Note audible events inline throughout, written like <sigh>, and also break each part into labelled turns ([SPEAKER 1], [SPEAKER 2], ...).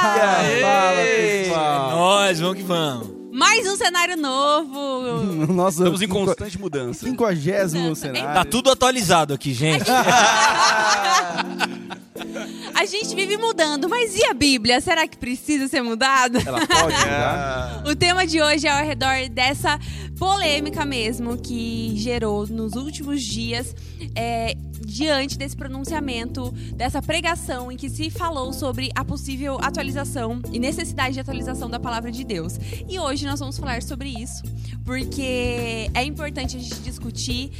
[SPEAKER 1] Fala, pessoal.
[SPEAKER 2] Nós, vamos que vamos.
[SPEAKER 3] Mais um cenário novo. <laughs>
[SPEAKER 1] Nossa,
[SPEAKER 4] Estamos em constante mudança.
[SPEAKER 1] Quinquagésimo cenário.
[SPEAKER 2] Tá tudo atualizado aqui, gente. <laughs>
[SPEAKER 3] A gente vive mudando, mas e a Bíblia? Será que precisa ser mudada?
[SPEAKER 1] Ela pode <laughs> mudar?
[SPEAKER 3] O tema de hoje é ao redor dessa polêmica mesmo que gerou nos últimos dias, é, diante desse pronunciamento, dessa pregação em que se falou sobre a possível atualização e necessidade de atualização da palavra de Deus. E hoje nós vamos falar sobre isso, porque é importante a gente discutir,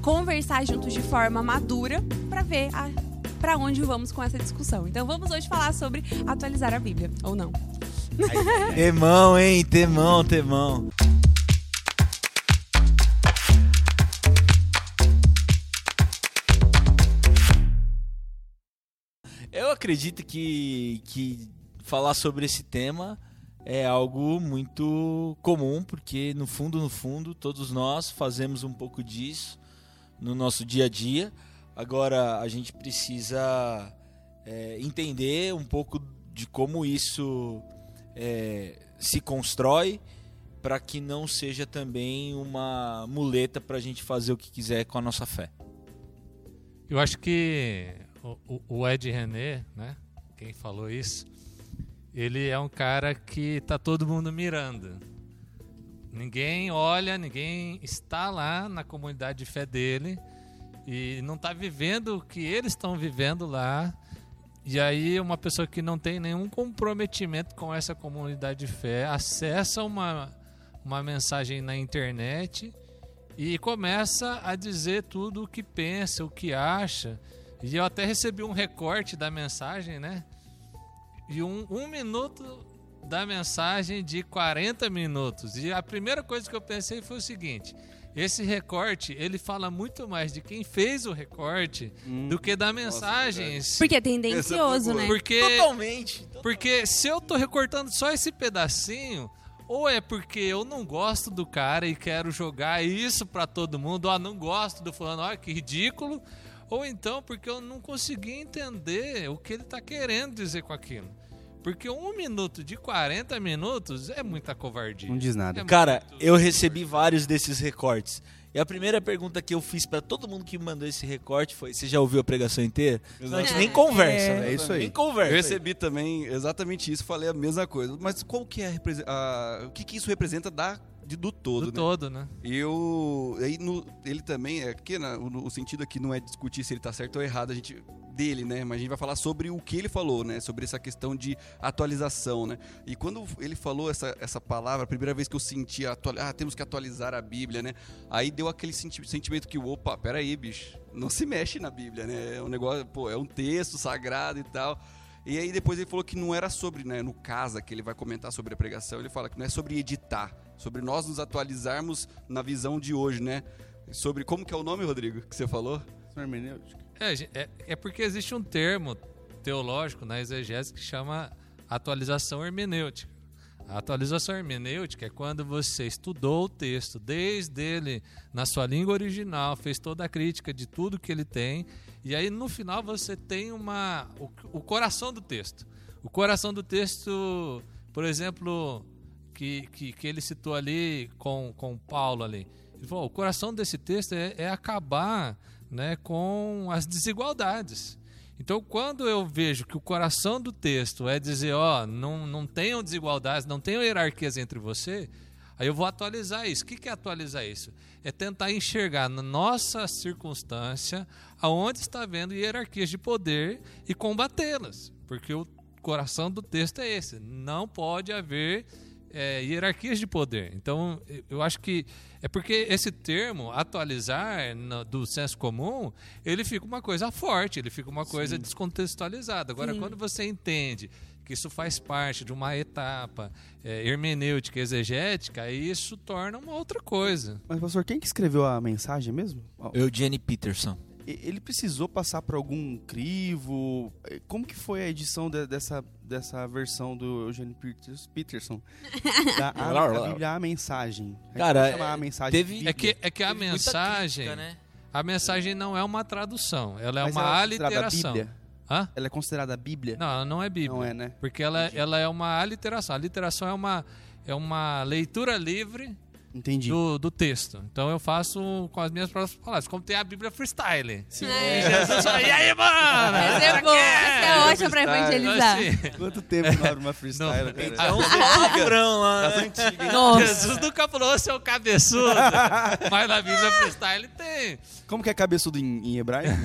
[SPEAKER 3] conversar juntos de forma madura para ver para onde vamos com essa discussão. Então vamos hoje falar sobre atualizar a Bíblia, ou não. <laughs>
[SPEAKER 2] Temão, hein? Temão, temão. Acredito que, que falar sobre esse tema é algo muito comum, porque no fundo, no fundo, todos nós fazemos um pouco disso no nosso dia a dia. Agora a gente precisa é, entender um pouco de como isso é, se constrói para que não seja também uma muleta para a gente fazer o que quiser com a nossa fé.
[SPEAKER 5] Eu acho que o, o Ed René, né, quem falou isso, ele é um cara que tá todo mundo mirando. Ninguém olha, ninguém está lá na comunidade de fé dele e não está vivendo o que eles estão vivendo lá. E aí uma pessoa que não tem nenhum comprometimento com essa comunidade de fé acessa uma, uma mensagem na internet e começa a dizer tudo o que pensa, o que acha. E eu até recebi um recorte da mensagem, né? E um, um minuto da mensagem de 40 minutos. E a primeira coisa que eu pensei foi o seguinte: esse recorte, ele fala muito mais de quem fez o recorte
[SPEAKER 4] Hum.
[SPEAKER 5] do que da mensagens.
[SPEAKER 3] Porque é tendencioso, né?
[SPEAKER 5] porque,
[SPEAKER 2] Totalmente.
[SPEAKER 5] porque se eu tô recortando só esse pedacinho, ou é porque eu não gosto do cara e quero jogar isso pra todo mundo, ó, não gosto do fulano, ó, que ridículo, ou então porque eu não consegui entender o que ele tá querendo dizer com aquilo. Porque um minuto de 40 minutos é muita covardia.
[SPEAKER 1] Não diz nada.
[SPEAKER 5] É
[SPEAKER 2] Cara, eu recebi vários desses recortes. E a primeira pergunta que eu fiz pra todo mundo que mandou esse recorte foi: Você já ouviu a pregação inteira? Não, a gente nem conversa.
[SPEAKER 3] É.
[SPEAKER 2] né?
[SPEAKER 1] É isso aí.
[SPEAKER 2] Nem conversa.
[SPEAKER 4] Eu recebi também exatamente isso, falei a mesma coisa. Mas qual que é a, a- o que, que isso representa da, de- do todo,
[SPEAKER 5] do
[SPEAKER 4] né?
[SPEAKER 5] todo, né?
[SPEAKER 4] Eu. Aí no- ele também, é que né, o, o sentido aqui não é discutir se ele tá certo ou errado, a gente. dele, né? Mas a gente vai falar sobre o que ele falou, né? Sobre essa questão de atualização, né? E quando ele falou essa, essa palavra, a primeira vez que eu senti a atual, ah, temos que atualizar a Bíblia, né? Aí deu aquele senti- sentimento que, opa, peraí, bicho, não se mexe na Bíblia, né? É um negócio, pô, é um texto sagrado e tal. E aí depois ele falou que não era sobre, né, no casa que ele vai comentar sobre a pregação, ele fala que não é sobre editar, sobre nós nos atualizarmos na visão de hoje, né? Sobre como que é o nome, Rodrigo, que você falou?
[SPEAKER 1] Hermenêutica.
[SPEAKER 5] É, é, é porque existe um termo teológico na exegese que chama atualização hermenêutica. A atualização hermenêutica é quando você estudou o texto desde ele na sua língua original, fez toda a crítica de tudo que ele tem, e aí no final você tem uma o, o coração do texto. O coração do texto, por exemplo, que, que, que ele citou ali com, com Paulo ali. Ele falou, o coração desse texto é, é acabar né, com as desigualdades. Então, quando eu vejo que o coração do texto é dizer, ó, não, não tenham desigualdades, não tenham hierarquias entre você, aí eu vou atualizar isso. O que é atualizar isso? É tentar enxergar na nossa circunstância aonde está havendo hierarquias de poder e combatê-las. Porque o coração do texto é esse. Não pode haver é, hierarquias de poder. Então, eu- acho que é porque esse termo, atualizar no- do senso comum, ele fica uma coisa forte, ele fica uma coisa descontextualizada. Agora,
[SPEAKER 3] Sim.
[SPEAKER 5] quando você entende que isso faz parte de uma etapa é, hermenêutica, exegética, aí isso torna uma outra coisa.
[SPEAKER 1] Mas, pastor, quem que escreveu a mensagem mesmo?
[SPEAKER 2] Eugene Peterson.
[SPEAKER 1] Ele precisou passar por algum crivo? Como que foi a edição de- dessa, dessa versão do Eugênio Peters- Peterson? <laughs> Da a, a Bíblia, a mensagem. A gente
[SPEAKER 2] Cara,
[SPEAKER 1] chamar a mensagem
[SPEAKER 2] teve-
[SPEAKER 5] É que, é que a mensagem,
[SPEAKER 2] crítica, né?
[SPEAKER 5] a mensagem não é uma tradução, ela é
[SPEAKER 1] Mas
[SPEAKER 5] uma
[SPEAKER 1] ela é
[SPEAKER 5] aliteração. Hã?
[SPEAKER 1] Ela é considerada a Bíblia?
[SPEAKER 5] Não, ela não é Bíblia.
[SPEAKER 1] Não é, né?
[SPEAKER 5] Porque ela, ela é uma aliteração. A literação é uma, é uma leitura livre
[SPEAKER 1] Entendi.
[SPEAKER 5] do, do texto. Então eu faço com as minhas próprias palavras. Como tem a Bíblia freestyle.
[SPEAKER 1] Sim.
[SPEAKER 3] É.
[SPEAKER 5] Jesus fala, e aí, mano?
[SPEAKER 3] Essa é boa, essa é ótima pra
[SPEAKER 4] Freestyle.
[SPEAKER 3] evangelizar.
[SPEAKER 5] Assim,
[SPEAKER 1] Quanto tempo não abre uma freestyle,
[SPEAKER 5] Não.
[SPEAKER 1] cara?
[SPEAKER 2] É um palavrão lá.
[SPEAKER 4] Das
[SPEAKER 2] né?
[SPEAKER 4] antigas. hein?
[SPEAKER 3] Nossa.
[SPEAKER 5] Jesus nunca falou seu cabeçudo. <laughs> Mas na Bíblia freestyle tem.
[SPEAKER 1] Como que é cabeçudo em, em hebraico? <laughs>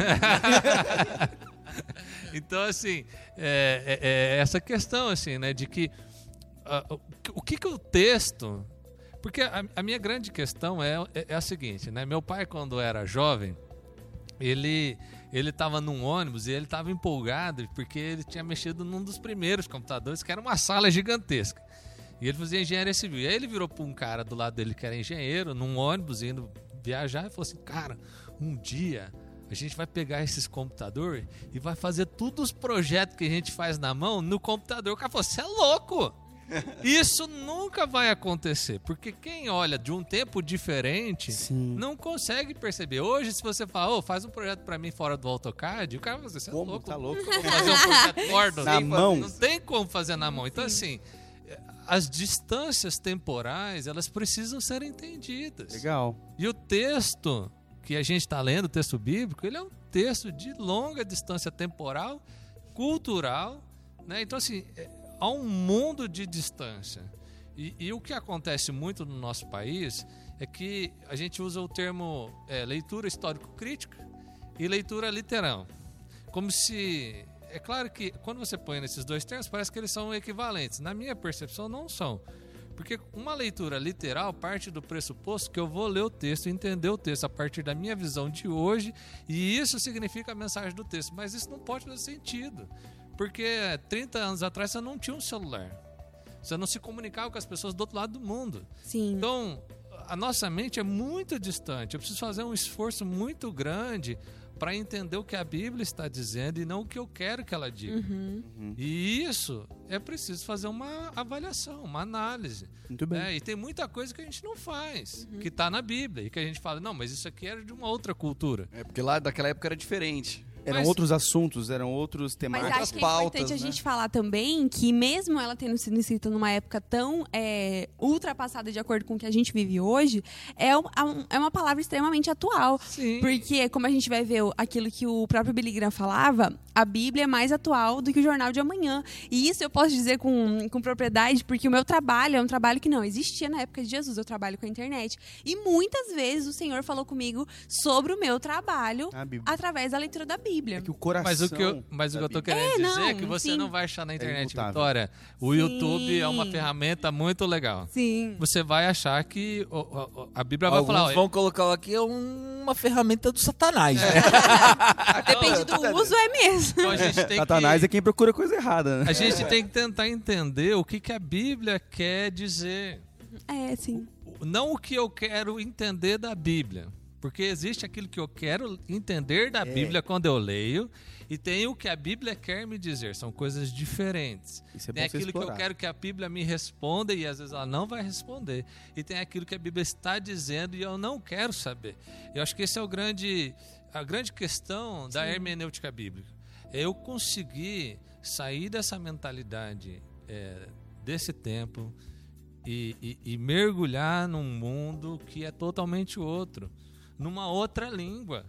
[SPEAKER 5] Então, assim, é, é- é essa questão, assim, né, de que o- o que que o texto... Porque a, a minha grande questão é, é, é a seguinte, né? Meu pai, quando era jovem, ele ele estava num ônibus e ele estava empolgado porque ele tinha mexido num dos primeiros computadores, que era uma sala gigantesca. E ele fazia engenharia civil. E aí ele virou para um cara do lado dele que era engenheiro, num ônibus, indo viajar, e falou assim: Cara, um dia a gente vai pegar esses computadores e vai fazer todos os projetos que a gente faz na mão no computador. O cara falou: Você é louco! <laughs> Isso nunca vai acontecer, porque quem olha de um tempo diferente
[SPEAKER 1] Sim.
[SPEAKER 5] não consegue perceber. Hoje, se você falar, ô, faz um projeto pra mim fora do AutoCAD, o cara vai dizer, você é
[SPEAKER 1] Como?
[SPEAKER 5] louco,
[SPEAKER 1] Tá louco?
[SPEAKER 5] Vou fazer um projeto <laughs>
[SPEAKER 1] Na
[SPEAKER 5] assim,
[SPEAKER 1] mão?
[SPEAKER 5] Não tem como fazer na mão. Então, assim, as distâncias temporais, elas precisam ser entendidas.
[SPEAKER 1] Legal.
[SPEAKER 5] E o texto que a gente está lendo, o texto bíblico, ele é um texto de longa distância temporal, cultural, né? Então, assim, há um mundo de distância. E, e o que acontece muito no nosso país é que a gente usa o termo é, leitura histórico-crítica e leitura literal. Como se. É claro que quando você põe nesses dois termos, parece que eles são equivalentes. Na minha percepção, não são. Porque uma leitura literal parte do pressuposto que eu vou ler o texto, entender o texto a partir da minha visão de hoje, e isso significa a mensagem do texto. Mas isso não pode fazer sentido. Porque 30 anos atrás você não tinha um celular. Você não se comunicava com as pessoas do outro lado do mundo.
[SPEAKER 3] Sim.
[SPEAKER 5] Então, a nossa mente é muito distante. Eu preciso fazer um esforço muito grande para entender o que a Bíblia está dizendo e não o que eu quero que ela diga.
[SPEAKER 3] Uhum.
[SPEAKER 5] E isso é preciso fazer uma avaliação, uma análise.
[SPEAKER 1] Muito bem.
[SPEAKER 5] né? E tem muita coisa que a gente não faz, que está na Bíblia, e que a gente fala, não, mas isso aqui era de uma outra cultura.
[SPEAKER 4] É porque lá daquela época era diferente.
[SPEAKER 1] Eram
[SPEAKER 5] Mas-
[SPEAKER 1] outros assuntos, eram outros
[SPEAKER 3] Mas
[SPEAKER 1] temáticos.
[SPEAKER 3] acho
[SPEAKER 4] Outras
[SPEAKER 3] que é
[SPEAKER 4] pautas,
[SPEAKER 3] importante a
[SPEAKER 4] né?
[SPEAKER 3] gente falar também que mesmo ela tendo sido escrita numa época tão é, ultrapassada de acordo com o que a gente vive hoje, é, um- é é uma palavra extremamente atual.
[SPEAKER 5] Sim.
[SPEAKER 3] Porque, como a gente vai ver aquilo que o próprio Billy Graham falava, a Bíblia é mais atual do que o Jornal de Amanhã. E isso eu posso dizer com, com propriedade, porque o meu trabalho é um trabalho que não existia na época de Jesus. Eu trabalho com a internet. E muitas vezes o Senhor falou comigo sobre o meu trabalho através da leitura da Bíblia.
[SPEAKER 1] É que o coração.
[SPEAKER 5] Mas o que eu, mas o que eu tô querendo
[SPEAKER 3] É,
[SPEAKER 5] dizer
[SPEAKER 3] não,
[SPEAKER 5] é que você
[SPEAKER 3] sim.
[SPEAKER 5] não vai achar na internet,
[SPEAKER 1] imutável.
[SPEAKER 5] Vitória. O
[SPEAKER 3] Sim.
[SPEAKER 5] YouTube é uma ferramenta muito legal.
[SPEAKER 3] Sim.
[SPEAKER 5] Você vai achar que o- o- o- a Bíblia vai
[SPEAKER 2] Alguns
[SPEAKER 5] falar, ó,
[SPEAKER 2] vão colocar que é um- uma ferramenta do satanás. né? <laughs>
[SPEAKER 3] Depende do uso, é mesmo.
[SPEAKER 5] Então a gente tem
[SPEAKER 1] Satanás
[SPEAKER 5] que,
[SPEAKER 1] é quem procura coisa errada, né?
[SPEAKER 5] a gente tem que tentar entender o que, que a Bíblia quer dizer.
[SPEAKER 3] É, sim.
[SPEAKER 5] Não o que eu quero entender da Bíblia. Porque existe aquilo que eu quero entender da Bíblia quando eu leio, e tem o que a Bíblia quer me dizer. São coisas diferentes.
[SPEAKER 1] Isso é
[SPEAKER 5] Tem
[SPEAKER 1] bom você
[SPEAKER 5] aquilo que eu quero que a Bíblia me responda e às vezes ela não vai responder. E tem aquilo que a Bíblia está dizendo e eu não quero saber. Eu acho que esse é o grande, a grande questão da hermenêutica bíblica. Eu conseguir sair dessa mentalidade é, desse tempo e, e- e mergulhar num mundo que é totalmente outro, numa outra língua.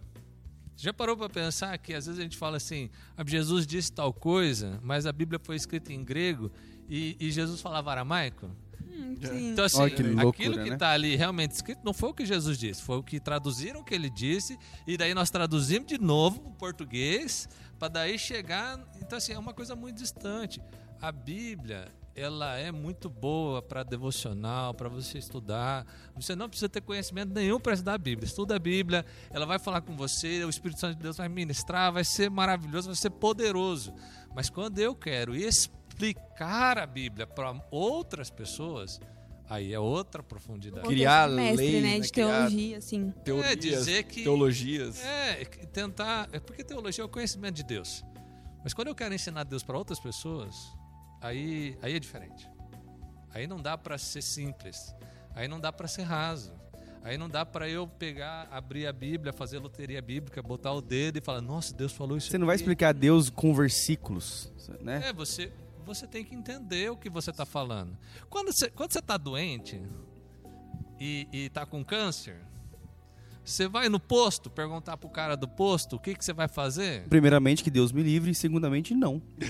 [SPEAKER 5] Já parou para pensar que às vezes a gente fala assim, "Ah, Jesus disse tal coisa, mas a Bíblia foi escrita em grego e, e Jesus falava aramaico?
[SPEAKER 3] Hum, sim.
[SPEAKER 5] Então, assim,
[SPEAKER 1] que loucura,
[SPEAKER 5] aquilo que
[SPEAKER 1] né?
[SPEAKER 5] está ali realmente escrito não foi o que Jesus disse, foi o que traduziram o que ele disse, e daí nós traduzimos de novo para o português, para daí chegar. Então, assim, é uma coisa muito distante. A Bíblia, ela é muito boa para devocional, para você estudar. Você não precisa ter conhecimento nenhum para estudar a Bíblia. Estuda a Bíblia, ela vai falar com você, o Espírito Santo de Deus vai ministrar, vai ser maravilhoso, vai ser poderoso. Mas quando eu quero explicar a Bíblia para outras pessoas, aí é outra profundidade.
[SPEAKER 2] Criar
[SPEAKER 3] mestre,
[SPEAKER 2] leis,
[SPEAKER 3] né,
[SPEAKER 2] né,
[SPEAKER 3] de
[SPEAKER 2] criar-
[SPEAKER 3] teologia, assim.
[SPEAKER 4] Teorias,
[SPEAKER 5] É, dizer que-
[SPEAKER 4] teologias.
[SPEAKER 5] É, tentar. É porque teologia é o conhecimento de Deus. Mas quando eu quero ensinar Deus para outras pessoas, aí, aí é diferente. Aí não dá para ser simples. Aí não dá para ser raso. Aí não dá para eu pegar, abrir a Bíblia, fazer loteria bíblica, botar o dedo e falar, nossa, Deus falou isso.
[SPEAKER 1] Você não vai
[SPEAKER 5] aqui."
[SPEAKER 1] explicar Deus com versículos, né?
[SPEAKER 5] É, você, você tem que entender o que você está falando. Quando você, quando você está doente e, e tá com câncer, você vai no posto perguntar pro cara do posto o que, que você vai fazer?
[SPEAKER 1] Primeiramente, que Deus me livre, e segundamente, não. <laughs>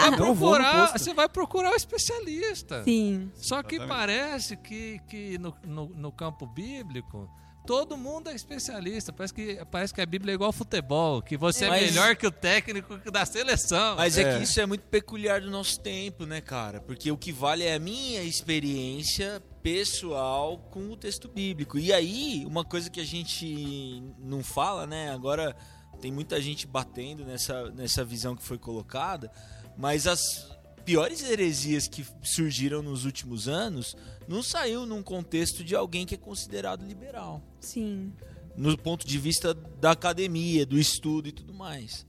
[SPEAKER 5] Vai procurar,
[SPEAKER 1] posto.
[SPEAKER 5] você vai procurar o especialista.
[SPEAKER 3] Sim.
[SPEAKER 5] Só que
[SPEAKER 4] Exatamente.
[SPEAKER 5] parece que, que no, no, no campo bíblico todo mundo é especialista. Parece que, parece que a Bíblia é igual ao futebol, que você é
[SPEAKER 2] Mas-
[SPEAKER 5] melhor que o técnico da seleção.
[SPEAKER 2] Mas é.
[SPEAKER 1] É.
[SPEAKER 2] que isso é muito peculiar do nosso tempo, né, cara? Porque o que vale é a minha experiência pessoal com o texto bíblico. E aí, uma coisa que a gente não fala, né? Agora tem muita gente batendo nessa, nessa visão que foi colocada, mas as piores heresias que surgiram nos últimos anos não saiu num contexto de alguém que é considerado liberal
[SPEAKER 3] Sim.
[SPEAKER 2] no ponto de vista da academia, do estudo e tudo mais.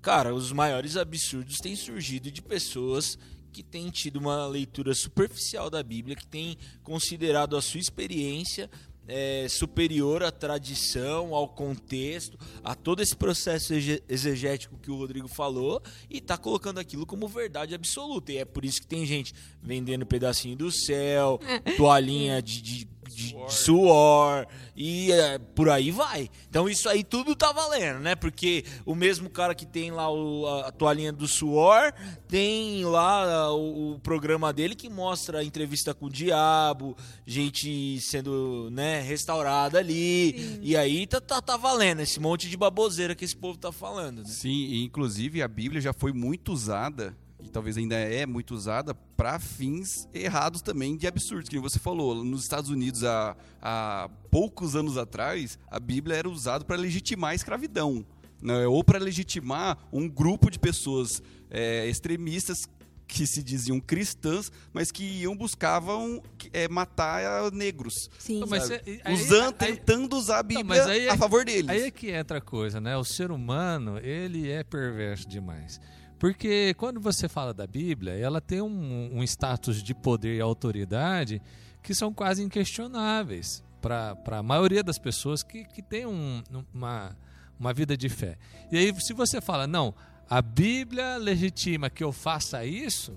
[SPEAKER 2] Cara, os maiores absurdos têm surgido de pessoas que têm tido uma leitura superficial da Bíblia, que têm considerado a sua experiência é, superior à tradição, ao contexto, a todo esse processo exegético que o Rodrigo falou, e tá colocando aquilo como verdade absoluta. E é por isso que tem gente vendendo pedacinho do céu, <laughs> toalhinha de, de, de- de suor, e é, por aí vai. Então isso aí tudo tá valendo, né? Porque o mesmo cara que tem lá o- a, a toalhinha do suor, tem lá o, o programa dele que mostra a entrevista com o diabo, gente sendo, né, restaurada ali. E aí tá, tá, tá valendo esse monte de baboseira que esse povo tá falando, né?
[SPEAKER 4] Sim, e inclusive a Bíblia já foi muito usada, e talvez ainda é muito usada, para fins errados também de absurdos, que você falou. Nos Estados Unidos, há, há poucos anos atrás, a Bíblia era usada para legitimar a escravidão. Né? Ou para legitimar um grupo de pessoas é, extremistas que se diziam cristãs, mas que iam buscavam é, matar negros.
[SPEAKER 3] Sim.
[SPEAKER 5] Não, mas cê- aí-
[SPEAKER 4] Usando,
[SPEAKER 5] aí-
[SPEAKER 4] tentando usar a Bíblia
[SPEAKER 5] mas aí é-
[SPEAKER 4] a favor deles.
[SPEAKER 5] Aí é que entra a coisa, né? O ser humano, ele é perverso demais. Porque quando você fala da Bíblia, ela tem um, um status de poder e autoridade que são quase inquestionáveis para a maioria das pessoas que, que tem um- uma, uma vida de fé. E aí, se você fala, não, a Bíblia legitima que eu faça isso,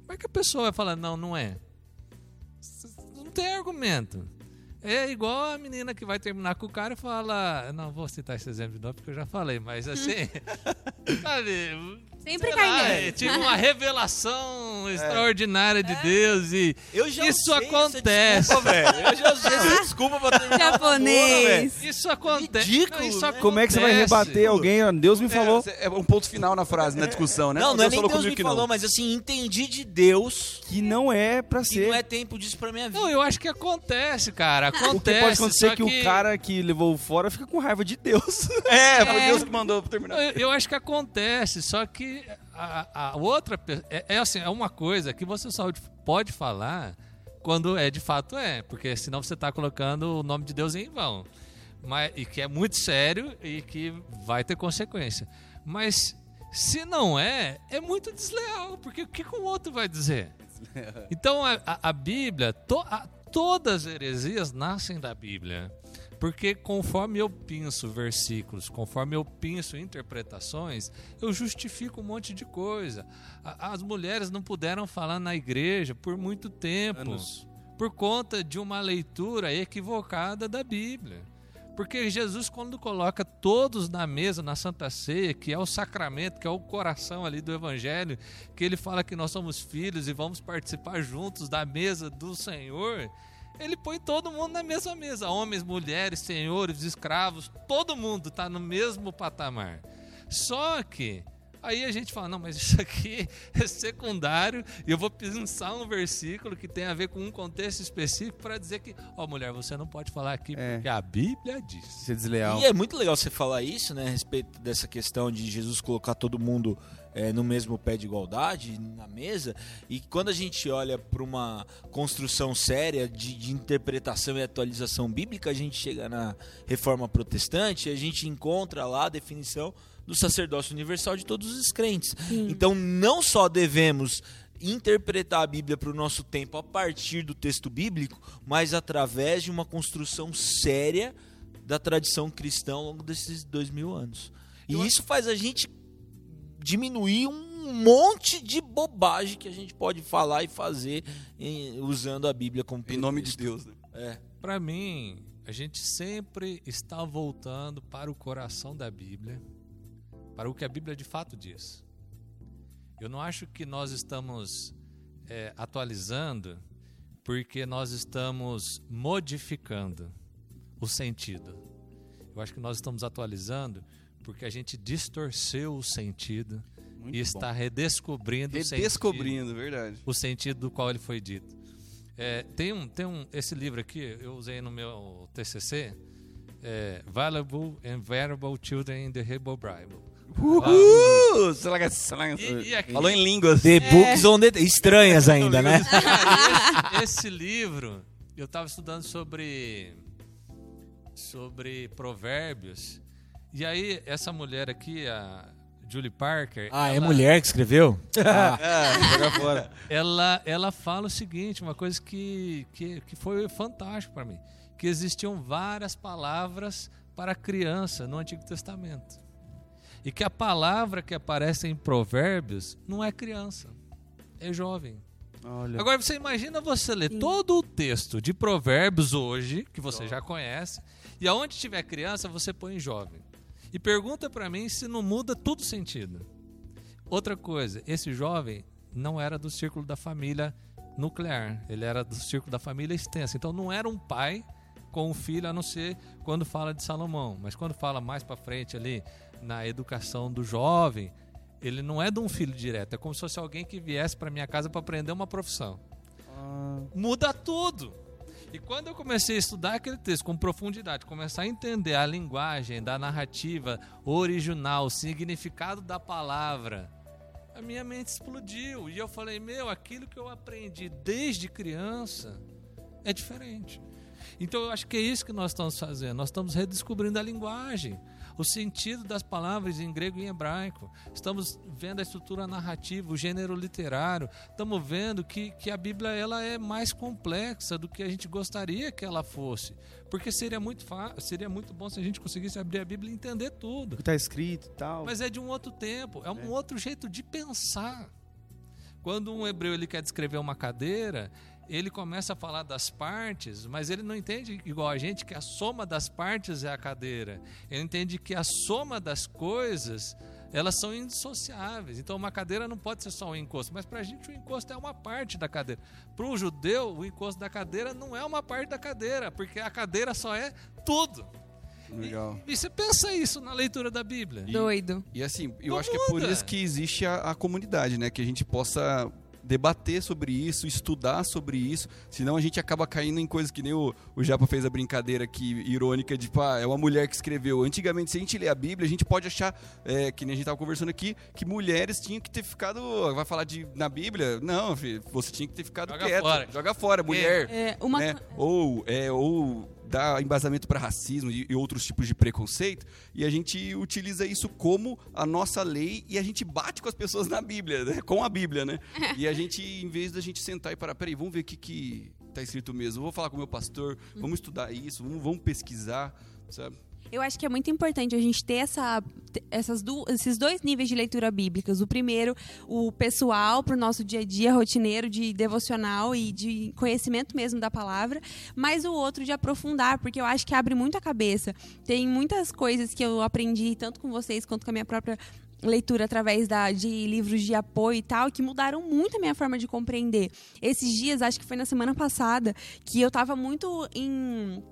[SPEAKER 5] como é que a pessoa vai falar, não, não é? Não tem argumento. É igual a menina que vai terminar com o cara e fala. Não vou citar esse exemplo de novo porque eu já falei, mas assim. <laughs> sabe?
[SPEAKER 3] Sempre cai
[SPEAKER 5] lá, é, Tive uma revelação <laughs> extraordinária de Deus e.
[SPEAKER 2] Eu já
[SPEAKER 5] Isso acontece.
[SPEAKER 2] desculpa, velho. Eu já usei essa <laughs> desculpa pra terminar.
[SPEAKER 3] Japonês.
[SPEAKER 5] Isso acontece.
[SPEAKER 2] Ridículo,
[SPEAKER 5] não, isso
[SPEAKER 2] né?
[SPEAKER 5] acontece.
[SPEAKER 1] Como é que você vai rebater alguém? Deus me falou.
[SPEAKER 4] É, é um ponto final na frase, na discussão, né?
[SPEAKER 2] Não, não é nem
[SPEAKER 4] falou
[SPEAKER 2] Deus
[SPEAKER 4] comigo
[SPEAKER 2] me
[SPEAKER 4] que
[SPEAKER 2] falou,
[SPEAKER 4] não.
[SPEAKER 2] mas assim, entendi de Deus
[SPEAKER 1] Que não é pra
[SPEAKER 2] que
[SPEAKER 1] ser.
[SPEAKER 2] não é tempo disso pra minha vida.
[SPEAKER 5] Não, eu acho que acontece, cara. Acontece.
[SPEAKER 1] O que pode acontecer é que, o cara que levou fora fica com raiva de Deus. <laughs>
[SPEAKER 4] É, foi
[SPEAKER 3] É.
[SPEAKER 4] Deus que mandou terminar.
[SPEAKER 5] Eu, eu acho que acontece, só que a, a outra é, é assim, é uma coisa que você só pode falar quando é de fato é, porque senão você está colocando o nome de Deus em vão. Mas, e que é muito sério e que vai ter consequência. Mas se não é, é muito desleal, porque o que, que o outro vai dizer? <laughs> Então a, a- a Bíblia, to- a- todas as heresias nascem da Bíblia. Porque conforme eu penso versículos, conforme eu penso interpretações, eu justifico um monte de coisa. As mulheres não puderam falar na igreja por muito tempo,
[SPEAKER 1] Anos.
[SPEAKER 5] por conta de uma leitura equivocada da Bíblia. Porque Jesus, quando coloca todos na mesa, na Santa Ceia, que é o sacramento, que é o coração ali do Evangelho, que ele fala que nós somos filhos e vamos participar juntos da mesa do Senhor, ele põe todo mundo na mesma mesa: homens, mulheres, senhores, escravos, todo mundo está no mesmo patamar. Só que aí a gente fala: não, mas isso aqui <laughs> é secundário e eu vou pensar um versículo que tem a ver com um contexto específico para dizer que, ó, mulher, você não pode falar aqui
[SPEAKER 1] É.
[SPEAKER 5] porque a Bíblia diz.
[SPEAKER 1] Ser desleal.
[SPEAKER 2] E é muito legal você falar isso, né, a respeito dessa questão de Jesus colocar todo mundo é, no mesmo pé de igualdade, na mesa. E quando a gente olha para uma construção séria de, de interpretação e atualização bíblica, a gente chega na Reforma Protestante e a gente encontra lá a definição do sacerdócio universal de todos os crentes. Então, não só devemos interpretar a Bíblia para o nosso tempo a partir do texto bíblico, mas através de uma construção séria da tradição cristã ao longo desses dois mil anos. E isso faz a gente diminuir um monte de bobagem que a gente pode falar e fazer em- usando a Bíblia como
[SPEAKER 4] Em nome de
[SPEAKER 2] pretexto.
[SPEAKER 4] Deus, né?
[SPEAKER 2] É.
[SPEAKER 5] Para mim, a gente sempre está voltando para o coração da Bíblia, para o que a Bíblia de fato diz. Eu não acho que nós estamos é, atualizando porque nós estamos modificando o sentido. Eu acho que nós estamos atualizando porque a gente distorceu o sentido
[SPEAKER 1] Muito
[SPEAKER 5] e está redescobrindo o sentido
[SPEAKER 4] Redescobrindo, verdade.
[SPEAKER 5] o sentido do qual ele foi dito. É, tem um, tem um, esse livro aqui, eu usei no meu TCC, é, Valuable and Variable Children in the Hebrew Bible.
[SPEAKER 4] Uhul!
[SPEAKER 5] E- e aqui-
[SPEAKER 4] Falou em línguas.
[SPEAKER 2] The Books on the... Estranhas ainda, né? <laughs>
[SPEAKER 5] esse, esse livro, eu estava estudando sobre sobre provérbios. E aí, essa mulher aqui, a Julie Parker,
[SPEAKER 2] Ah, é
[SPEAKER 5] ela-
[SPEAKER 2] mulher que escreveu? <laughs> Ah,
[SPEAKER 4] É, fora.
[SPEAKER 5] ela, ela fala o seguinte, uma coisa que, que, que foi fantástico para mim, que existiam várias palavras para criança no Antigo Testamento. E que a palavra que aparece em Provérbios não é criança, é jovem.
[SPEAKER 1] Olha.
[SPEAKER 5] Agora você imagina você ler todo o texto de Provérbios hoje, que você já conhece, e aonde tiver criança você põe jovem. E pergunta para mim se não muda tudo o sentido. Outra coisa, esse jovem não era do círculo da família nuclear, ele era do círculo da família extensa. Então não era um pai com um filho, a não ser quando fala de Salomão. Mas quando fala mais para frente ali na educação do jovem, ele não é de um filho direto, é como se fosse alguém que viesse para minha casa para aprender uma profissão.
[SPEAKER 1] Ah,
[SPEAKER 5] Muda tudo. E quando eu comecei a estudar aquele texto com profundidade, começar a entender a linguagem da narrativa original, o significado da palavra, a minha mente explodiu. E eu falei: meu, aquilo que eu aprendi desde criança é diferente. Então eu acho que é isso que nós estamos fazendo. Nós estamos redescobrindo a linguagem, o sentido das palavras em grego e em hebraico. Estamos vendo a estrutura narrativa, o gênero literário. Estamos vendo que, que a Bíblia ela é mais complexa do que a gente gostaria que ela fosse. Porque seria muito, seria muito bom se a gente conseguisse abrir a Bíblia e entender tudo.
[SPEAKER 1] o que tá escrito e tal.
[SPEAKER 5] Mas é de um outro tempo, é um outro jeito de pensar. Quando um hebreu ele quer descrever uma cadeira, ele começa a falar das partes, mas ele não entende igual a gente que a soma das partes é a cadeira. Ele entende que a soma das coisas elas são indissociáveis. Então uma cadeira não pode ser só um encosto, mas para a gente o encosto é uma parte da cadeira. Para o judeu o encosto da cadeira não é uma parte da cadeira, porque a cadeira só é tudo.
[SPEAKER 4] Legal.
[SPEAKER 5] E você pensa isso na leitura da Bíblia?
[SPEAKER 4] E-
[SPEAKER 3] Doido.
[SPEAKER 4] E assim, eu
[SPEAKER 5] Não
[SPEAKER 4] acho que é por
[SPEAKER 5] muda.
[SPEAKER 4] isso que existe a, a comunidade, né? Que a gente possa debater sobre isso, estudar sobre isso, senão a gente acaba caindo em coisas que nem o, o Japa fez a brincadeira aqui, irônica, de, pá, é uma mulher que escreveu. Antigamente, se a gente lê a Bíblia, a gente pode achar, é, que nem a gente tava conversando aqui, que mulheres tinham que ter ficado, vai falar de, na Bíblia? Não, filho, você tinha que ter ficado
[SPEAKER 5] Joga
[SPEAKER 4] quieto.
[SPEAKER 5] fora.
[SPEAKER 4] Joga fora, mulher
[SPEAKER 3] É, uma
[SPEAKER 4] né? Ou, é, ou dá embasamento para racismo e, e outros tipos de preconceito, e a gente utiliza isso como a nossa lei e a gente bate com as pessoas na Bíblia, né? com a Bíblia, né? <laughs> E a gente, em vez da gente sentar e parar, peraí, vamos ver o que, que tá escrito mesmo, vou falar com o meu pastor, vamos estudar isso, vamos, vamos pesquisar, sabe?
[SPEAKER 3] Eu acho que é muito importante a gente ter essa, essas du- esses dois níveis de leitura bíblicas. O primeiro, o pessoal, para o nosso dia a dia rotineiro de devocional e de conhecimento mesmo da palavra, mas o outro de aprofundar, porque eu acho que abre muito a cabeça. Tem muitas coisas que eu aprendi, tanto com vocês quanto com a minha própria leitura através da, de livros de apoio e tal, que mudaram muito a minha forma de compreender. Esses dias, acho que foi na semana passada, que eu tava muito em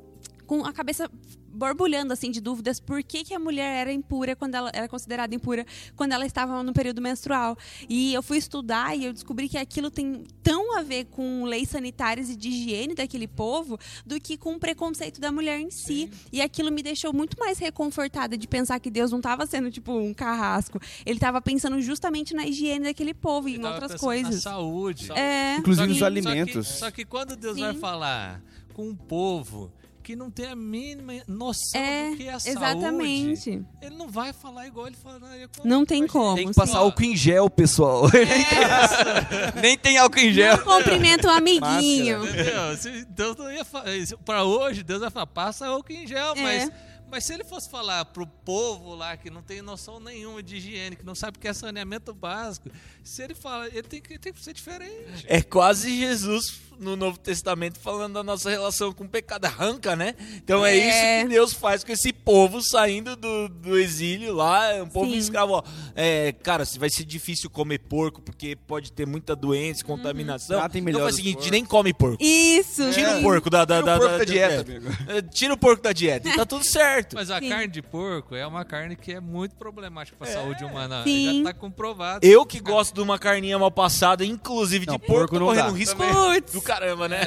[SPEAKER 3] com a cabeça borbulhando assim de dúvidas por que, que a mulher era impura quando ela era considerada impura quando ela estava no período menstrual. E eu fui estudar e eu descobri que aquilo tem tão a ver com leis sanitárias e de higiene daquele povo do que com o preconceito da mulher em si. E aquilo me deixou muito mais reconfortada de pensar que Deus não estava sendo tipo um carrasco. Ele estava pensando justamente na higiene daquele povo e
[SPEAKER 5] Ele
[SPEAKER 3] em outras
[SPEAKER 5] pensando na
[SPEAKER 3] coisas.
[SPEAKER 5] saúde.
[SPEAKER 3] É,
[SPEAKER 1] Inclusive
[SPEAKER 5] que-
[SPEAKER 1] alimentos.
[SPEAKER 5] Só que, só que quando Deus
[SPEAKER 3] Sim.
[SPEAKER 5] vai falar com um povo que não tem a mínima noção
[SPEAKER 3] É,
[SPEAKER 5] do que é a
[SPEAKER 3] exatamente.
[SPEAKER 5] saúde, ele não vai falar igual ele falaria com
[SPEAKER 3] Não tem como.
[SPEAKER 4] Tem que passar álcool em gel, pessoal. <laughs> Nem tem álcool em gel.
[SPEAKER 3] Não cumprimenta o amiguinho.
[SPEAKER 5] Entendeu? Se Deus não ia falar. Pra hoje, Deus vai falar, passa álcool em gel,
[SPEAKER 3] É.
[SPEAKER 5] mas. Mas se ele fosse falar pro povo lá que não tem noção nenhuma de higiene, que não sabe o que é saneamento básico, se ele fala, ele tem que, tem que ser diferente.
[SPEAKER 2] É quase Jesus no Novo Testamento falando da nossa relação com o pecado. Arranca, né? Então é,
[SPEAKER 3] É.
[SPEAKER 2] isso que Deus faz com esse povo saindo do, do exílio lá, um povo
[SPEAKER 3] Sim.
[SPEAKER 2] escravo. Ó, é, cara, vai ser difícil comer porco porque pode ter muita doença, contaminação.
[SPEAKER 1] Ah, tem
[SPEAKER 2] então
[SPEAKER 1] melhor
[SPEAKER 2] faz o seguinte,
[SPEAKER 1] porcos.
[SPEAKER 2] nem come porco.
[SPEAKER 3] Isso.
[SPEAKER 2] Tira o porco da, da,
[SPEAKER 4] Tira o porco da dieta,
[SPEAKER 2] é.
[SPEAKER 4] amigo. <laughs>
[SPEAKER 2] É, Tira o porco da dieta e tá tudo certo.
[SPEAKER 5] Mas a
[SPEAKER 3] Sim.
[SPEAKER 5] carne de porco é uma carne que é muito problemática para a saúde humana.
[SPEAKER 3] Sim.
[SPEAKER 5] Já está comprovado.
[SPEAKER 2] Eu que gosto de uma carninha mal passada, inclusive
[SPEAKER 1] Não,
[SPEAKER 2] de porco,
[SPEAKER 1] porco
[SPEAKER 2] tô
[SPEAKER 1] não
[SPEAKER 2] correndo
[SPEAKER 1] dá.
[SPEAKER 2] um risco
[SPEAKER 3] Putz.
[SPEAKER 2] do caramba, né?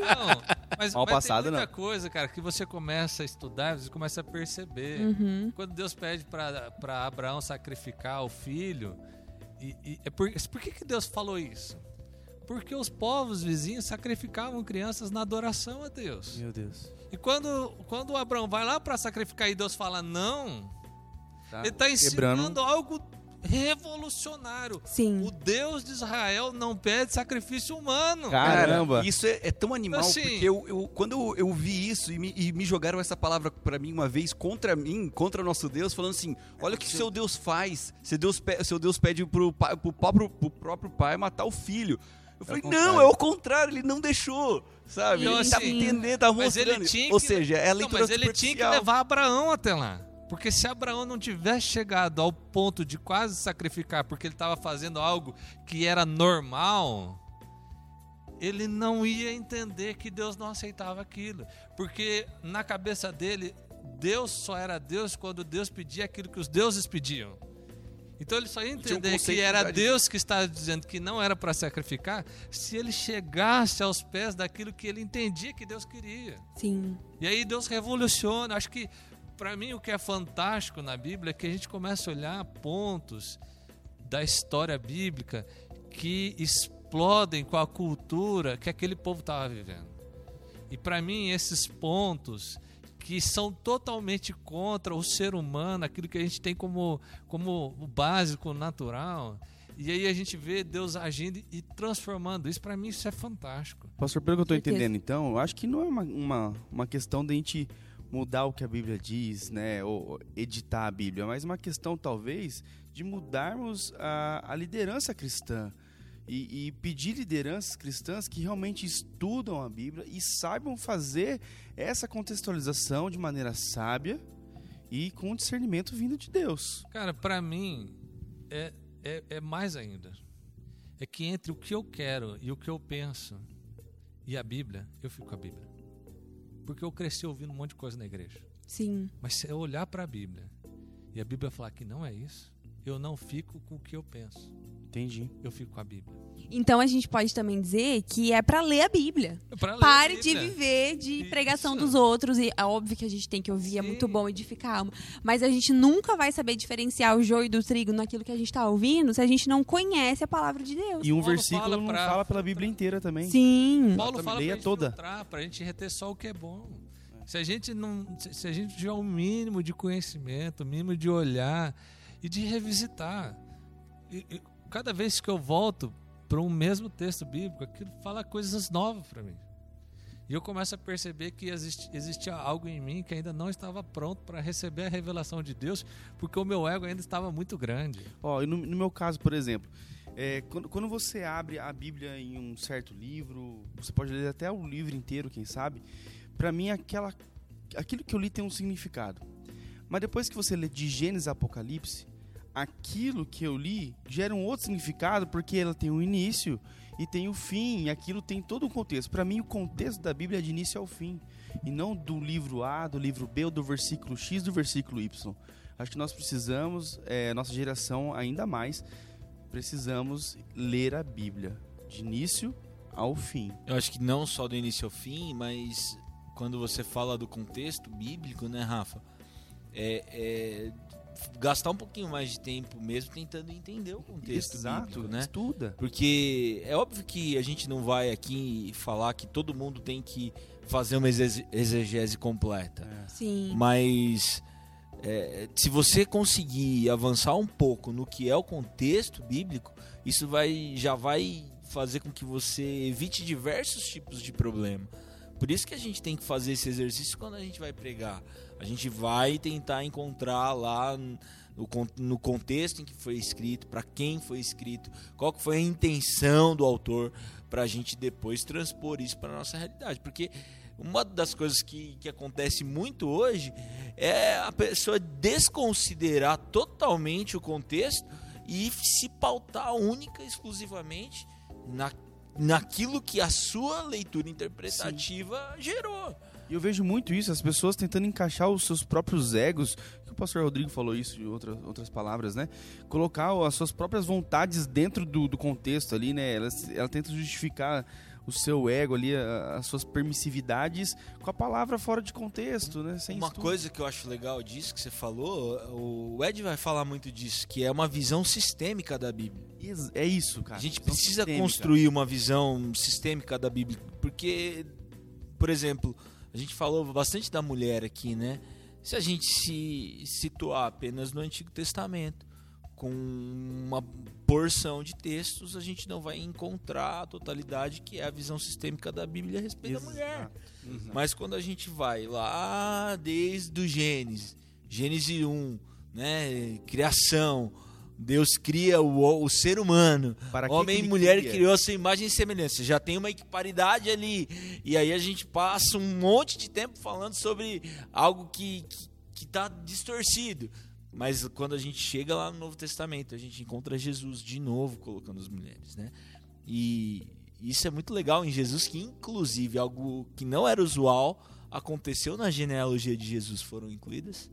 [SPEAKER 5] Não, mas,
[SPEAKER 1] Mal
[SPEAKER 5] mas
[SPEAKER 1] passado,
[SPEAKER 5] tem muita
[SPEAKER 1] não.
[SPEAKER 5] coisa, cara, que você começa a estudar, você começa a perceber.
[SPEAKER 3] Uhum.
[SPEAKER 5] Quando Deus pede para Abraão sacrificar o filho, e, e- é por, por que, que Deus falou isso? Porque os povos vizinhos sacrificavam crianças na adoração a Deus.
[SPEAKER 1] Meu Deus.
[SPEAKER 5] E quando, quando o Abraão vai lá para sacrificar e Deus fala não,
[SPEAKER 1] Tá
[SPEAKER 5] ele está
[SPEAKER 1] quebrando.
[SPEAKER 5] ensinando algo revolucionário.
[SPEAKER 3] Sim.
[SPEAKER 5] O Deus de Israel não pede sacrifício humano.
[SPEAKER 1] Caramba.
[SPEAKER 4] Cara, isso é, é tão animal,
[SPEAKER 5] Assim-
[SPEAKER 4] porque eu, eu- quando eu, eu vi isso e me, e me jogaram essa palavra pra mim uma vez contra mim, contra o nosso Deus, falando assim: olha o que seu Deus faz. Seu Deus, pe- seu Deus pede pro, pai, pro, próprio, pro próprio pai matar o filho. Eu falei, não,
[SPEAKER 1] contrário.
[SPEAKER 4] é o contrário, ele não deixou, sabe?
[SPEAKER 5] E eu,
[SPEAKER 4] ele tá
[SPEAKER 5] assim,
[SPEAKER 4] entendendo, tá mostrando. Ou
[SPEAKER 5] que-
[SPEAKER 4] seja, é a
[SPEAKER 5] Não,
[SPEAKER 4] leitura
[SPEAKER 5] mas ele tinha que levar Abraão até lá. Porque se Abraão não tivesse chegado ao ponto de quase sacrificar porque ele estava fazendo algo que era normal, ele não ia entender que Deus não aceitava aquilo. Porque na cabeça dele, Deus só era Deus quando Deus pedia aquilo que os deuses pediam. Então ele só ia
[SPEAKER 4] um
[SPEAKER 5] entender
[SPEAKER 4] conceito
[SPEAKER 5] que era
[SPEAKER 4] de-
[SPEAKER 5] Deus que estava dizendo que não era para sacrificar se ele chegasse aos pés daquilo que ele entendia que Deus queria.
[SPEAKER 3] Sim.
[SPEAKER 5] E aí Deus revoluciona. Acho que para mim o que é fantástico na Bíblia é que a gente começa a olhar pontos da história bíblica que explodem com a cultura que aquele povo estava vivendo. E para mim esses pontos que são totalmente contra o ser humano, aquilo que a gente tem como como o básico, o natural. E aí a gente vê Deus agindo e transformando. Isso para mim isso é fantástico.
[SPEAKER 1] Pastor, pelo que eu
[SPEAKER 3] Certeza.
[SPEAKER 1] entendendo, então, eu acho que não é uma, uma, uma questão de a gente mudar o que a Bíblia diz, né, ou editar a Bíblia, mas uma questão, talvez, de mudarmos a, a liderança cristã e, e pedir lideranças cristãs que realmente estudam a Bíblia e saibam fazer essa contextualização de maneira sábia e com discernimento vindo de Deus.
[SPEAKER 5] Cara, pra mim é, é, é mais ainda. É que entre o que eu quero e o que eu penso e a Bíblia, eu fico com a Bíblia. Porque eu cresci ouvindo um monte de coisa na igreja.
[SPEAKER 3] Sim.
[SPEAKER 5] Mas se eu olhar pra Bíblia e a Bíblia falar que não é isso, eu não fico com o que eu penso.
[SPEAKER 1] Entendi.
[SPEAKER 5] Eu fico com a Bíblia.
[SPEAKER 3] Então a gente pode também dizer que é pra ler a Bíblia.
[SPEAKER 5] É pra ler a
[SPEAKER 3] Pare de
[SPEAKER 5] Bíblia.
[SPEAKER 3] viver de
[SPEAKER 5] Isso.
[SPEAKER 3] pregação dos outros. E é óbvio que a gente tem que ouvir, é
[SPEAKER 5] Sim.
[SPEAKER 3] muito bom edificar a alma. Mas a gente nunca vai saber diferenciar o joio do trigo naquilo que a gente tá ouvindo se a gente não conhece a palavra de Deus.
[SPEAKER 1] E um
[SPEAKER 5] Paulo
[SPEAKER 1] versículo
[SPEAKER 5] fala pra-
[SPEAKER 1] fala pela Bíblia inteira também.
[SPEAKER 3] Sim.
[SPEAKER 5] Paulo fala
[SPEAKER 1] Leia
[SPEAKER 5] pra gente
[SPEAKER 1] toda.
[SPEAKER 5] filtrar, pra gente reter só o que é bom. Se a gente não, se- a gente tiver um mínimo de conhecimento, um mínimo de olhar e de revisitar. E- e cada vez que eu volto para um mesmo texto bíblico, aquilo fala coisas novas para mim. E eu começo a perceber que existia algo em mim que ainda não estava pronto para receber a revelação de Deus, porque o meu ego ainda estava muito grande.
[SPEAKER 1] Ó, e no, no meu caso, por exemplo, é, quando, quando você abre a Bíblia em um certo livro, você pode ler até o livro inteiro, quem sabe. Pra mim, aquela, aquilo que eu li tem um significado. Mas depois que você lê de Gênesis a Apocalipse, aquilo que eu li gera um outro significado, porque ela tem um início e tem o fim, e aquilo tem todo um contexto. Pra mim, o contexto da Bíblia é de início ao fim, e não do livro A, do livro B, ou do versículo X, do versículo Y. Acho que nós precisamos, é, nossa geração ainda mais, precisamos ler a Bíblia de início ao fim.
[SPEAKER 2] Eu acho que não só do início ao fim, mas quando você fala do contexto bíblico, né, Rafa? É, é gastar um pouquinho mais de tempo mesmo tentando entender o contexto bíblico, né?
[SPEAKER 1] Estuda.
[SPEAKER 2] Porque é óbvio que a gente não vai aqui falar que todo mundo tem que fazer uma exege- exegese completa.
[SPEAKER 3] Sim.
[SPEAKER 2] Mas é, se você conseguir avançar um pouco no que é o contexto bíblico, isso vai, já vai fazer com que você evite diversos tipos de problema. Por isso que a gente tem que fazer esse exercício quando a gente vai pregar. A gente vai tentar encontrar lá no, no contexto em que foi escrito, para quem foi escrito, qual que foi a intenção do autor, para a gente depois transpor isso para nossa realidade. Porque uma das coisas que, que acontece muito hoje é a pessoa desconsiderar totalmente o contexto e se pautar única e exclusivamente na, naquilo que a sua leitura interpretativa gerou.
[SPEAKER 1] E eu vejo muito isso, as pessoas tentando encaixar os seus próprios egos, que o pastor Rodrigo falou isso em outra, outras palavras, né? Colocar as suas próprias vontades dentro do, do contexto ali, né? Ela, ela tenta justificar o seu ego ali, a- as suas permissividades com a palavra fora de contexto, né? Sem
[SPEAKER 2] Uma
[SPEAKER 1] estudo.
[SPEAKER 2] coisa que eu acho legal disso que você falou, o Ed vai falar muito disso, que é uma visão sistêmica da Bíblia.
[SPEAKER 1] É isso, cara.
[SPEAKER 2] A gente precisa
[SPEAKER 1] sistêmica.
[SPEAKER 2] construir uma visão sistêmica da Bíblia, porque, por exemplo, a gente falou bastante da mulher aqui, né? Se a gente se situar apenas no Antigo Testamento, com uma porção de textos, a gente não vai encontrar a totalidade que é a visão sistêmica da Bíblia a respeito da mulher.
[SPEAKER 1] Exato, exato.
[SPEAKER 2] Mas quando a gente vai lá desde o Gênesis, Gênesis 1, né, criação, Deus cria o, o ser humano,
[SPEAKER 1] Para
[SPEAKER 2] homem e mulher
[SPEAKER 1] cria?
[SPEAKER 2] criou a sua imagem e semelhança. Já tem uma equiparidade ali. E aí a gente passa um monte de tempo falando sobre algo que que, que tá distorcido. Mas quando a gente chega lá no Novo Testamento, a gente encontra Jesus de novo colocando as mulheres, né? E isso é muito legal em Jesus, que inclusive algo que não era usual aconteceu na genealogia de Jesus, foram incluídas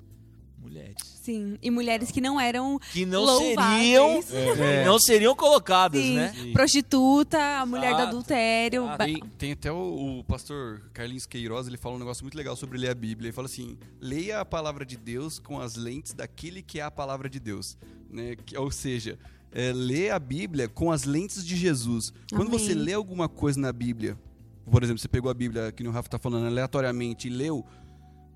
[SPEAKER 2] mulheres.
[SPEAKER 3] Sim. E mulheres que não eram
[SPEAKER 2] Que não
[SPEAKER 3] louváveis.
[SPEAKER 2] seriam,
[SPEAKER 1] É.
[SPEAKER 2] que <laughs> não seriam colocadas,
[SPEAKER 3] Sim.
[SPEAKER 2] né?
[SPEAKER 3] Prostituta, a mulher do
[SPEAKER 2] Exato.
[SPEAKER 3] adultério.
[SPEAKER 2] Exato.
[SPEAKER 3] ba-
[SPEAKER 4] Tem, tem até o, o pastor Carlinhos Queiroz, ele fala um negócio muito legal sobre ler a Bíblia. Ele fala assim: leia a palavra de Deus com as lentes daquele que é a palavra de Deus. Né? Que- ou seja, é, lê a Bíblia com as lentes de Jesus. Quando
[SPEAKER 3] Amém.
[SPEAKER 4] você lê alguma coisa na Bíblia, por exemplo, você pegou a Bíblia, que o Rafa está falando, aleatoriamente, e leu,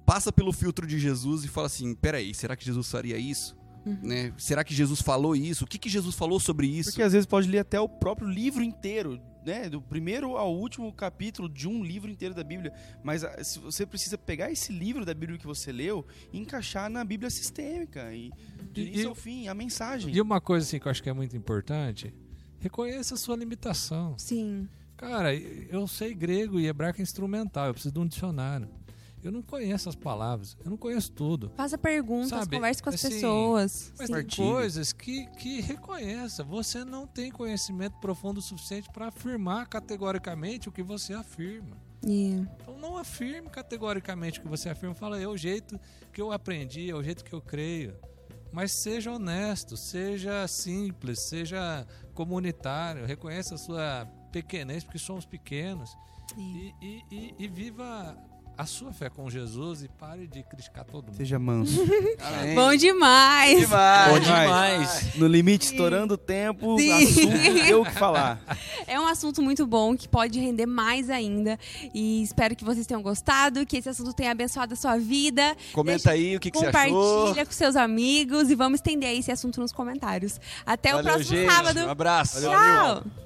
[SPEAKER 4] passa pelo filtro de Jesus e fala assim: peraí, será que Jesus faria isso?
[SPEAKER 3] Uhum.
[SPEAKER 4] Né? Será que Jesus falou isso? O que, que Jesus falou sobre isso?
[SPEAKER 1] Porque às vezes pode ler até o próprio livro inteiro, né? Do primeiro ao último capítulo de um livro inteiro da Bíblia. Mas ah, se você precisa pegar esse livro da Bíblia que você leu e encaixar na Bíblia sistêmica. E do
[SPEAKER 5] E-
[SPEAKER 1] início
[SPEAKER 5] e-
[SPEAKER 1] ao fim, a mensagem.
[SPEAKER 5] E uma coisa assim que eu acho que é muito importante, reconheça a sua limitação.
[SPEAKER 3] Sim.
[SPEAKER 5] Cara, eu sei grego e hebraico instrumental, eu preciso de um dicionário. Eu não conheço as palavras, eu não conheço tudo.
[SPEAKER 3] Faça perguntas,
[SPEAKER 5] Sabe,
[SPEAKER 3] converse com as
[SPEAKER 5] assim,
[SPEAKER 3] pessoas.
[SPEAKER 5] Mas tem coisas que, que reconheça. Você não tem conhecimento profundo o suficiente para afirmar categoricamente o que você afirma.
[SPEAKER 3] E-
[SPEAKER 5] Então não afirme categoricamente o que você afirma. Fala, é o jeito que eu aprendi, é o jeito que eu creio. Mas seja honesto, seja simples, seja comunitário, reconheça a sua pequenez, porque somos pequenos. E, e- e- e viva a sua fé com Jesus e pare de criticar todo mundo.
[SPEAKER 1] Seja manso.
[SPEAKER 3] Bom demais!
[SPEAKER 4] Demais.
[SPEAKER 2] Bom demais.
[SPEAKER 1] no limite, estourando o tempo,
[SPEAKER 3] Sim.
[SPEAKER 1] assunto deu o que falar.
[SPEAKER 3] É um assunto muito bom que pode render mais ainda. E espero que vocês tenham gostado, que esse assunto tenha abençoado a sua vida.
[SPEAKER 4] Comenta aí o que, que você achou.
[SPEAKER 3] Compartilha com seus amigos e vamos estender esse assunto nos comentários. Até o
[SPEAKER 4] Valeu,
[SPEAKER 3] próximo
[SPEAKER 4] gente.
[SPEAKER 3] sábado.
[SPEAKER 4] Um abraço.
[SPEAKER 3] Tchau!